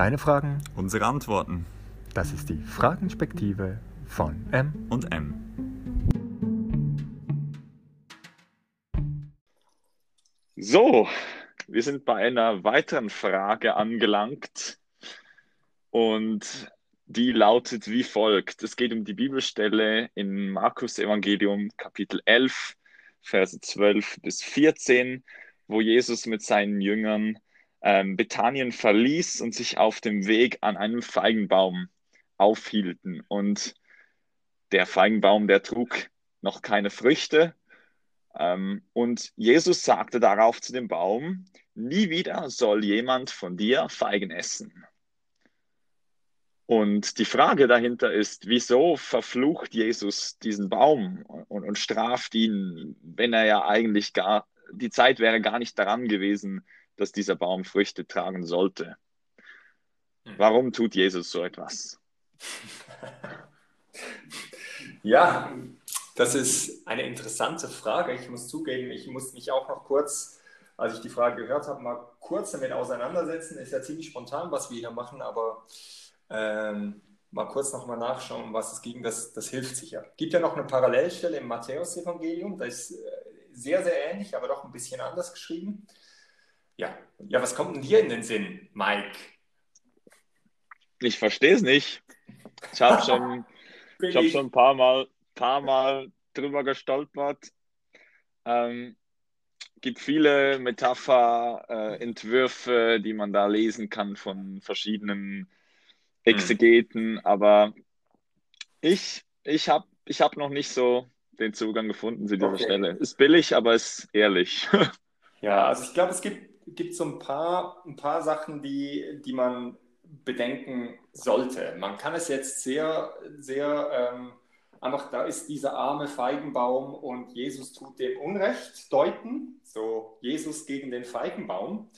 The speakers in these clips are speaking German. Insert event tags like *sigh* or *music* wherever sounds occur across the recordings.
Deine Fragen, Unsere Antworten das ist die Fragenspektive von M. und M. So, wir sind bei einer weiteren Frage angelangt und die lautet wie folgt. Es geht um die Bibelstelle in Markus Evangelium Kapitel 11, Verse 12 bis 14, wo Jesus mit seinen Jüngern ähm, Bethanien verließ und sich auf dem Weg an einem Feigenbaum aufhielten. Und der Feigenbaum, der trug noch keine Früchte. Ähm, und Jesus sagte darauf zu dem Baum, nie wieder soll jemand von dir Feigen essen. Und die Frage dahinter ist, wieso verflucht Jesus diesen Baum und, und straft ihn, wenn er ja eigentlich gar, die Zeit wäre gar nicht daran gewesen, dass dieser Baum Früchte tragen sollte. Warum tut Jesus so etwas? *laughs* Ja, das ist eine interessante Frage. Ich muss zugeben, ich muss mich auch noch kurz, als ich die Frage gehört habe, mal kurz damit auseinandersetzen. Ist ja ziemlich spontan, was wir hier machen, aber ähm, mal kurz nochmal nachschauen, was es ging. Das, das hilft sicher. Es gibt ja noch eine Parallelstelle im Matthäus-Evangelium, da ist äh, sehr, sehr ähnlich, aber doch ein bisschen anders geschrieben. Ja, ja was kommt denn hier in den Sinn, Mike? Ich verstehe es nicht. Ich habe schon, *laughs* ich hab schon ein paar Mal, paar Mal drüber gestolpert. Ähm, gibt viele Metapher, äh, Entwürfe, die man da lesen kann von verschiedenen Exegeten, hm. aber ich, ich habe ich hab noch nicht so den Zugang gefunden zu dieser okay. Stelle. Ist billig, aber ist ehrlich. *laughs* Ja, also ich glaube, es gibt, gibt so ein paar, ein paar Sachen, die, die man bedenken sollte. Man kann es jetzt sehr, sehr ähm, einfach, da ist dieser arme Feigenbaum und Jesus tut dem Unrecht deuten, so Jesus gegen den Feigenbaum.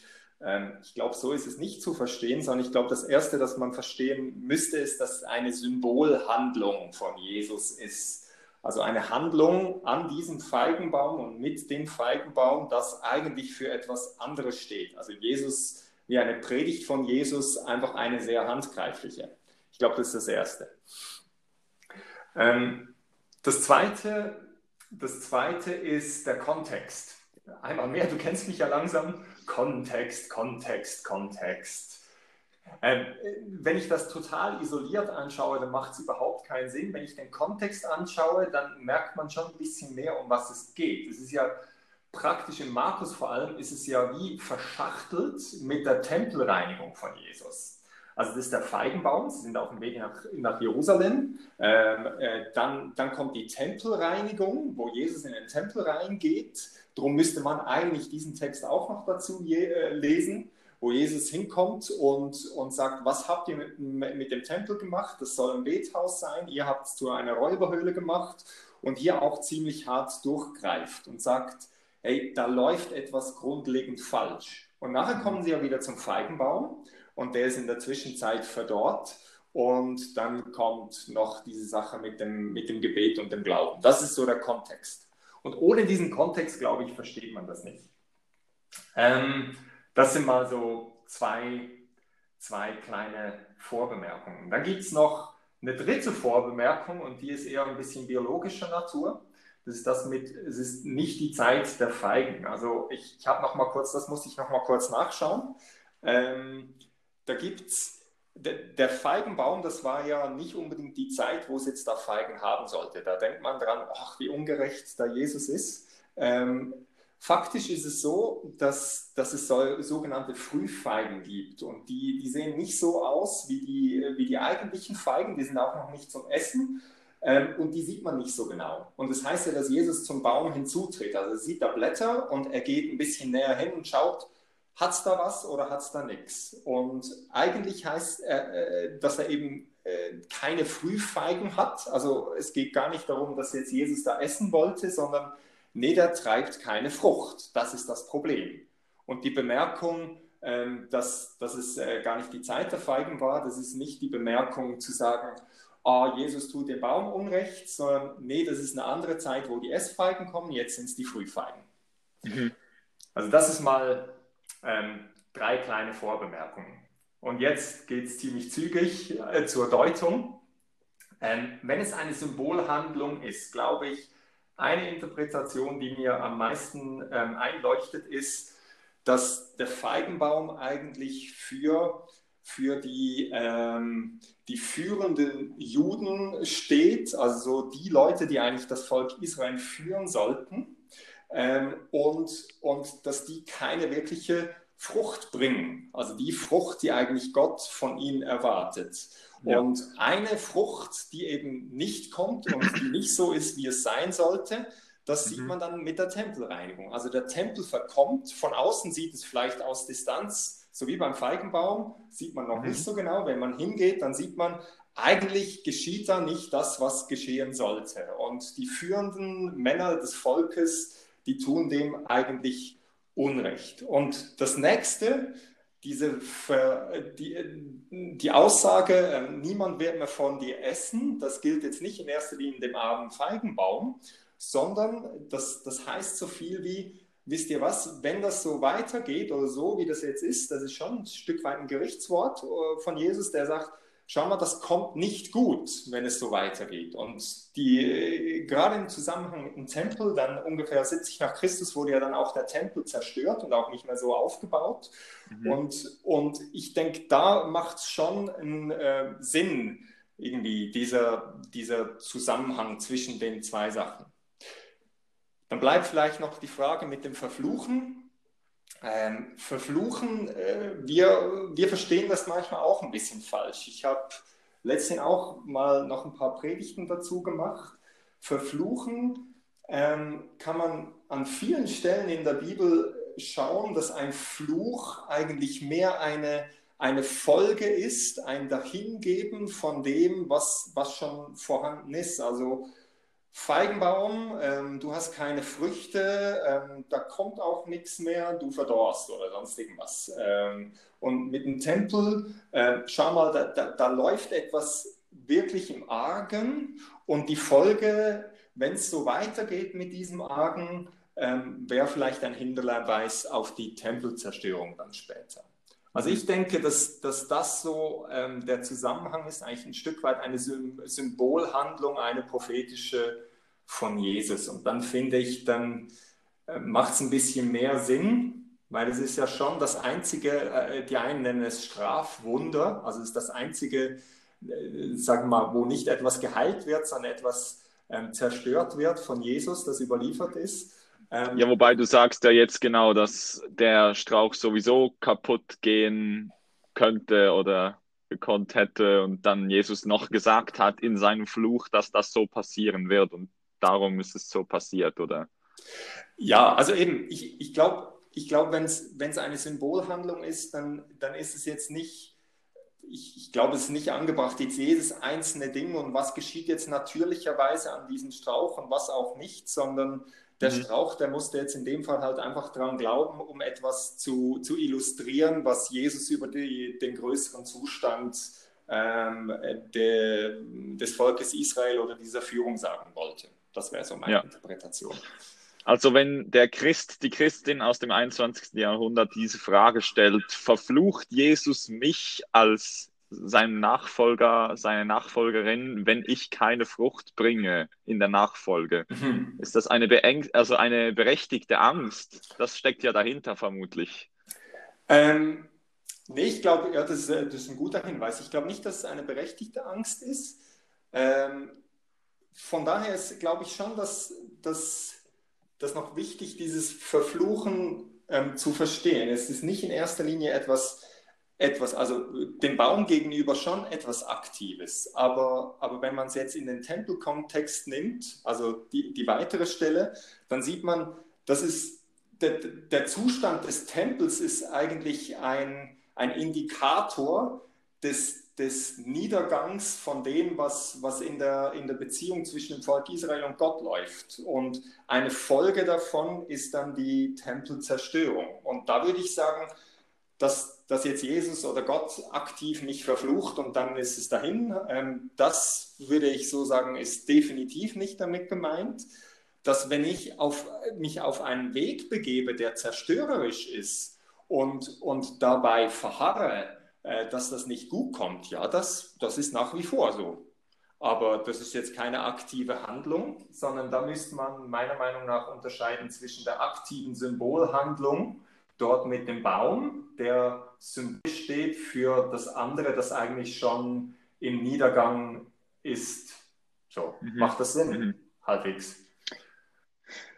Ähm, ich glaube, so ist es nicht zu verstehen, sondern ich glaube, das Erste, das man verstehen müsste, ist, dass es eine Symbolhandlung von Jesus ist. Also eine Handlung an diesem Feigenbaum und mit dem Feigenbaum, das eigentlich für etwas anderes steht. Also Jesus wie eine Predigt von Jesus einfach eine sehr handgreifliche. Ich glaube, das ist das Erste. Ähm, das, Zweite, das Zweite ist der Kontext. Einmal mehr, du kennst mich ja langsam. Kontext, Kontext, Kontext. Ähm, wenn ich das total isoliert anschaue, dann macht es überhaupt keinen Sinn. Wenn ich den Kontext anschaue, dann merkt man schon ein bisschen mehr, um was es geht. Es ist ja praktisch in Markus vor allem ist es ja wie verschachtelt mit der Tempelreinigung von Jesus. Also das ist der Feigenbaum, sie sind auf dem Weg nach, nach Jerusalem. Ähm, äh, dann, dann kommt die Tempelreinigung, wo Jesus in den Tempel reingeht. Darum müsste man eigentlich diesen Text auch noch dazu je, äh, lesen, wo Jesus hinkommt und, und sagt, was habt ihr mit, mit dem Tempel gemacht? Das soll ein Bethaus sein, ihr habt es zu einer Räuberhöhle gemacht und hier auch ziemlich hart durchgreift und sagt, hey, da läuft etwas grundlegend falsch. Und nachher kommen sie ja wieder zum Feigenbaum und der ist in der Zwischenzeit verdorrt. Und dann kommt noch diese Sache mit dem, mit dem Gebet und dem Glauben. Das ist so der Kontext. Und ohne diesen Kontext, glaube ich, versteht man das nicht. Ähm, das sind mal so zwei, zwei kleine Vorbemerkungen. Dann gibt es noch eine dritte Vorbemerkung und die ist eher ein bisschen biologischer Natur. Das ist das mit, es ist nicht die Zeit der Feigen. Also ich, ich habe noch mal kurz, das muss ich noch mal kurz nachschauen. Ähm, da gibt es, der, der Feigenbaum, das war ja nicht unbedingt die Zeit, wo es jetzt da Feigen haben sollte. Da denkt man dran, ach, wie ungerecht da Jesus ist. Ähm, faktisch ist es so, dass, dass es so, sogenannte Frühfeigen gibt und die, die sehen nicht so aus wie die, wie die eigentlichen Feigen, die sind auch noch nicht zum Essen, ähm, und die sieht man nicht so genau. Und das heißt ja, dass Jesus zum Baum hinzutritt. Also er sieht da Blätter und er geht ein bisschen näher hin und schaut, hat es da was oder hat es da nichts? Und eigentlich heißt, äh, dass er eben äh, keine Frühfeigen hat. Also es geht gar nicht darum, dass jetzt Jesus da essen wollte, sondern nee, der treibt keine Frucht. Das ist das Problem. Und die Bemerkung, ähm, dass, dass es äh, gar nicht die Zeit der Feigen war, das ist nicht die Bemerkung zu sagen, ah, Jesus tut dem Baum Unrecht, sondern nee, das ist eine andere Zeit, wo die Essfeigen kommen, jetzt sind es die Frühfeigen. Mhm. Also das ist mal ähm, drei kleine Vorbemerkungen. Und jetzt geht es ziemlich zügig äh, zur Deutung. Ähm, wenn es eine Symbolhandlung ist, glaube ich, eine Interpretation, die mir am meisten ähm, einleuchtet, ist, dass der Feigenbaum eigentlich für, für die, ähm, die führenden Juden steht, also die Leute, die eigentlich das Volk Israel führen sollten, ähm, und, und dass die keine wirkliche Frucht bringen, also die Frucht, die eigentlich Gott von ihnen erwartet. Ja. Und eine Frucht, die eben nicht kommt und die nicht so ist, wie es sein sollte, das sieht mhm. man dann mit der Tempelreinigung. Also der Tempel verkommt, von außen sieht es vielleicht aus Distanz, so wie beim Feigenbaum, sieht man noch mhm. nicht so genau. Wenn man hingeht, dann sieht man, eigentlich geschieht da nicht das, was geschehen sollte. Und die führenden Männer des Volkes, die tun dem eigentlich Unrecht. Und das nächste, diese die, die Aussage, äh, niemand wird mehr von dir essen, das gilt jetzt nicht in erster Linie dem armen Feigenbaum, sondern das, das heißt so viel wie, wisst ihr was, wenn das so weitergeht oder so, wie das jetzt ist, das ist schon ein Stück weit ein Gerichtswort äh, von Jesus, der sagt, schau mal, das kommt nicht gut, wenn es so weitergeht. Und die, äh, gerade im Zusammenhang mit dem Tempel, dann ungefähr 70 nach Christus wurde ja dann auch der Tempel zerstört und auch nicht mehr so aufgebaut. Mhm. Und, und ich denke, da macht es schon einen äh, Sinn, irgendwie dieser, dieser Zusammenhang zwischen den zwei Sachen. Dann bleibt vielleicht noch die Frage mit dem Verfluchen. Ähm, verfluchen, äh, wir, wir verstehen das manchmal auch ein bisschen falsch. Ich habe letztens auch mal noch ein paar Predigten dazu gemacht. Verfluchen ähm, kann man an vielen Stellen in der Bibel schauen, dass ein Fluch eigentlich mehr eine, eine Folge ist, ein Dahingeben von dem, was, was schon vorhanden ist. Also Feigenbaum, ähm, du hast keine Früchte, ähm, da kommt auch nichts mehr, du verdorst oder sonst irgendwas. Ähm, und mit dem Tempel, äh, schau mal, da, da, da, läuft etwas wirklich im Argen und die Folge, wenn es so weitergeht mit diesem Argen, ähm, wäre vielleicht ein Hinderweis auf die Tempelzerstörung dann später. Also ich denke, dass, dass das so ähm, der Zusammenhang ist, eigentlich ein Stück weit eine Symbolhandlung, eine prophetische von Jesus. Und dann finde ich, dann äh, macht es ein bisschen mehr Sinn, weil es ist ja schon das einzige, äh, die einen nennen es Strafwunder, also es ist das einzige, äh, sagen wir mal, wo nicht etwas geheilt wird, sondern etwas ähm, zerstört wird von Jesus, das überliefert ist. Ähm, ja, wobei du sagst ja jetzt genau, dass der Strauch sowieso kaputt gehen könnte oder gekonnt hätte und dann Jesus noch gesagt hat in seinem Fluch, dass das so passieren wird und darum ist es so passiert, oder? Ja, also eben, ich, ich glaube, ich glaub, wenn es eine Symbolhandlung ist, dann, dann ist es jetzt nicht, ich, ich glaube, es ist nicht angebracht, jetzt jedes einzelne Ding und was geschieht jetzt natürlicherweise an diesem Strauch und was auch nicht, sondern der mhm. Strauch, der musste jetzt in dem Fall halt einfach daran glauben, um etwas zu, zu illustrieren, was Jesus über die, den größeren Zustand ähm, de, des Volkes Israel oder dieser Führung sagen wollte. Das wäre so meine ja. Interpretation. Also wenn der Christ, die Christin aus dem 21. Jahrhundert diese Frage stellt, verflucht Jesus mich als seinen Nachfolger, seine Nachfolgerin, wenn ich keine Frucht bringe in der Nachfolge. Mhm. Ist das eine, Beeng also eine berechtigte Angst? Das steckt ja dahinter vermutlich. Ähm, nee, ich glaube, ja, das, das, ist ein guter Hinweis. Ich glaube nicht, dass es eine berechtigte Angst ist. Ähm, von daher ist, glaube ich, schon, dass das noch wichtig, dieses Verfluchen ähm, zu verstehen. Es ist nicht in erster Linie etwas etwas, also dem Baum gegenüber schon etwas Aktives. Aber, aber wenn man es jetzt in den Tempelkontext nimmt, also die, die weitere Stelle, dann sieht man, das ist der, der Zustand des Tempels ist eigentlich ein, ein Indikator des, des Niedergangs von dem, was, was in, der, in der Beziehung zwischen dem Volk Israel und Gott läuft. Und eine Folge davon ist dann die Tempelzerstörung. Und da würde ich sagen, dass, dass jetzt Jesus oder Gott aktiv mich verflucht und dann ist es dahin. Ähm, das würde ich so sagen, ist definitiv nicht damit gemeint. Dass wenn ich auf, mich auf einen Weg begebe, der zerstörerisch ist und, und dabei verharre, äh, dass das nicht gut kommt. Ja, das, das ist nach wie vor so. Aber das ist jetzt keine aktive Handlung, sondern da müsste man meiner Meinung nach unterscheiden zwischen der aktiven Symbolhandlung, dort mit dem Baum, der Symbol steht für das andere, das eigentlich schon im Niedergang ist. So, mhm. macht das Sinn? Mhm. Halbwegs.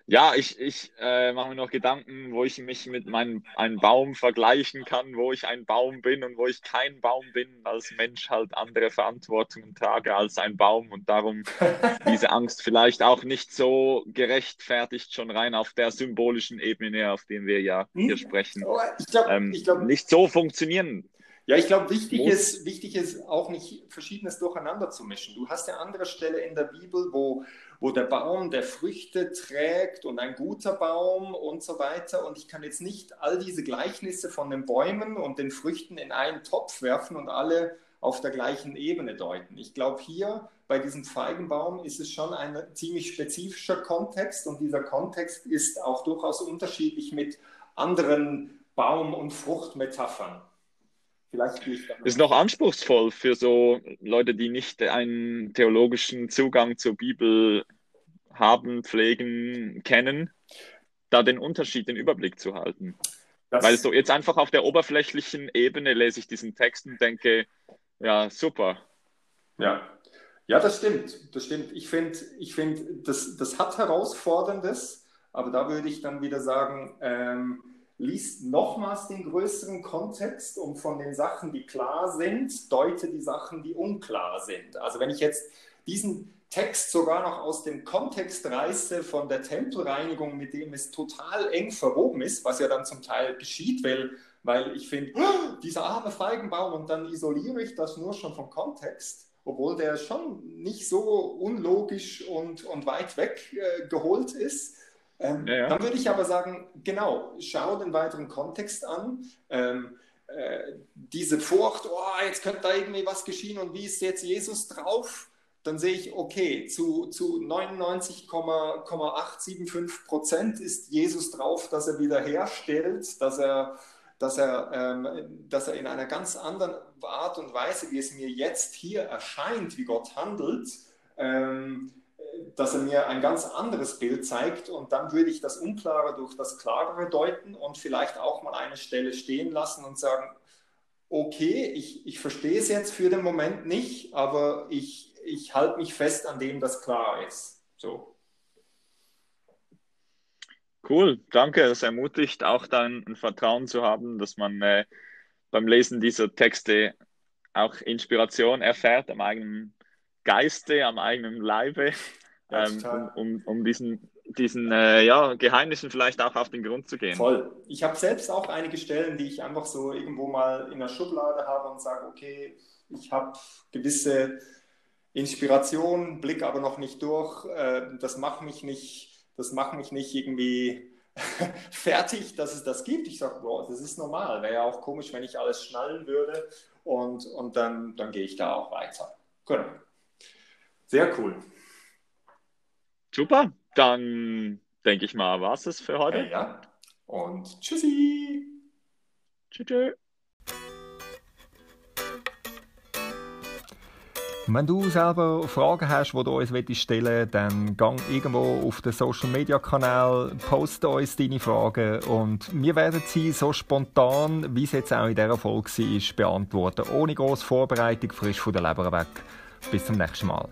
Ja, ich, ich äh, mache mir noch Gedanken, wo ich mich mit meinem einem Baum vergleichen kann, wo ich ein Baum bin und wo ich kein Baum bin, als Mensch halt andere Verantwortungen trage als ein Baum und darum *laughs* diese Angst vielleicht auch nicht so gerechtfertigt schon rein auf der symbolischen Ebene, auf der wir ja hm? hier sprechen, ich glaub, ähm, ich glaub, nicht so funktionieren. Ja, ich glaube, wichtig ist, wichtig ist auch nicht Verschiedenes durcheinander zu mischen. Du hast ja andere Stelle in der Bibel, wo wo der Baum, der Früchte trägt und ein guter Baum und so weiter. Und ich kann jetzt nicht all diese Gleichnisse von den Bäumen und den Früchten in einen Topf werfen und alle auf der gleichen Ebene deuten. Ich glaube, hier bei diesem Feigenbaum ist es schon ein ziemlich spezifischer Kontext und dieser Kontext ist auch durchaus unterschiedlich mit anderen Baum- und Fruchtmetaphern. Ist noch anspruchsvoll für so Leute, die nicht einen theologischen Zugang zur Bibel haben, pflegen, kennen, da den Unterschied, den Überblick zu halten. Das Weil so jetzt einfach auf der oberflächlichen Ebene lese ich diesen Text und denke, ja, super. Ja, ja das stimmt. Das stimmt. Ich finde, ich find, das, das hat Herausforderndes, aber da würde ich dann wieder sagen, ähm, liest nochmals den größeren Kontext und von den Sachen, die klar sind, deute die Sachen, die unklar sind. Also wenn ich jetzt diesen Text sogar noch aus dem Kontext reiße von der Tempelreinigung, mit dem es total eng verwoben ist, was ja dann zum Teil geschieht, weil, weil ich finde, oh, dieser arme Feigenbaum und dann isoliere ich das nur schon vom Kontext, obwohl der schon nicht so unlogisch und, und weit weg äh, geholt ist. Ähm, ja, ja. Dann würde ich aber sagen, genau, schau den weiteren Kontext an. Ähm, äh, diese Furcht, oh, jetzt könnte da irgendwie was geschehen und wie ist jetzt Jesus drauf? Dann sehe ich, okay, zu, zu 99,875 Prozent ist Jesus drauf, dass er wiederherstellt, dass er, dass, er, ähm, dass er in einer ganz anderen Art und Weise, wie es mir jetzt hier erscheint, wie Gott handelt, ähm, dass er mir ein ganz anderes Bild zeigt und dann würde ich das Unklare durch das Klarere deuten und vielleicht auch mal eine Stelle stehen lassen und sagen, okay, ich, ich verstehe es jetzt für den Moment nicht, aber ich, ich halte mich fest an dem, das klar ist. So. Cool, danke. Das ermutigt auch dann ein Vertrauen zu haben, dass man äh, beim Lesen dieser Texte auch Inspiration erfährt am eigenen Geiste, am eigenen Leibe ähm, um, um, um, diesen, diesen äh, ja, Geheimnissen vielleicht auch auf den Grund zu gehen. Voll. Ich habe selbst auch einige Stellen, die ich einfach so irgendwo mal in der Schublade habe und sage, okay, ich habe gewisse Inspiration, blick aber noch nicht durch. Äh, das macht mich nicht, das macht mich nicht irgendwie *laughs* fertig, dass es das gibt. Ich sage, boah, das ist normal. Wäre ja auch komisch, wenn ich alles schnallen würde. Und, und dann, dann gehe ich da auch weiter. Genau. Sehr cool. Super, dann denke ich mal, war es das für heute. Ja, ja. Und tschüssi. Tschüss. Wenn du selber Fragen hast, die du uns stellen willst, dann gang irgendwo auf den Social Media Kanal, poste uns deine Fragen und wir werden sie so spontan, wie es jetzt auch in dieser Folge war, beantworten. Ohne grosse Vorbereitung, frisch von der Leber weg. Bis zum nächsten Mal.